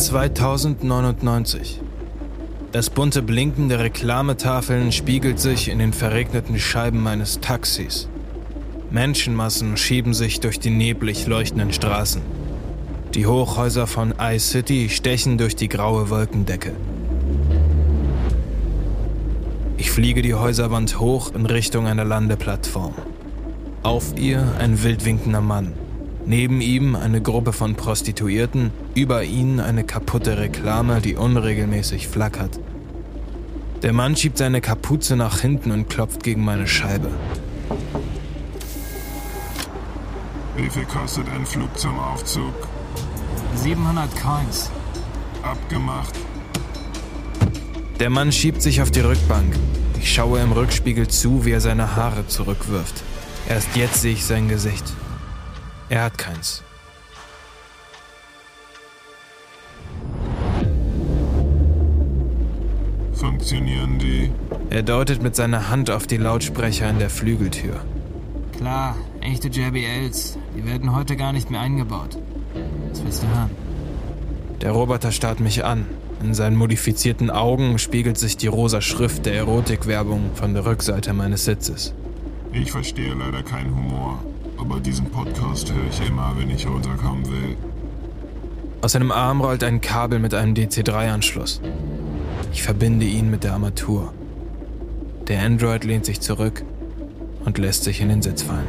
2099. Das bunte Blinken der Reklametafeln spiegelt sich in den verregneten Scheiben meines Taxis. Menschenmassen schieben sich durch die neblig leuchtenden Straßen. Die Hochhäuser von iCity stechen durch die graue Wolkendecke. Ich fliege die Häuserwand hoch in Richtung einer Landeplattform. Auf ihr ein wildwinkender Mann. Neben ihm eine Gruppe von Prostituierten, über ihnen eine kaputte Reklame, die unregelmäßig flackert. Der Mann schiebt seine Kapuze nach hinten und klopft gegen meine Scheibe. Wie viel kostet ein Flug zum Aufzug? 700 Coins. Abgemacht. Der Mann schiebt sich auf die Rückbank. Ich schaue im Rückspiegel zu, wie er seine Haare zurückwirft. Erst jetzt sehe ich sein Gesicht. Er hat keins. Funktionieren die? Er deutet mit seiner Hand auf die Lautsprecher in der Flügeltür. Klar, echte JBLs. Die werden heute gar nicht mehr eingebaut. Was willst du hören? Der Roboter starrt mich an. In seinen modifizierten Augen spiegelt sich die rosa Schrift der Erotikwerbung von der Rückseite meines Sitzes. Ich verstehe leider keinen Humor, aber diesen Podcast höre ich immer, wenn ich runterkommen will. Aus seinem Arm rollt ein Kabel mit einem DC3-Anschluss. Ich verbinde ihn mit der Armatur. Der Android lehnt sich zurück und lässt sich in den Sitz fallen.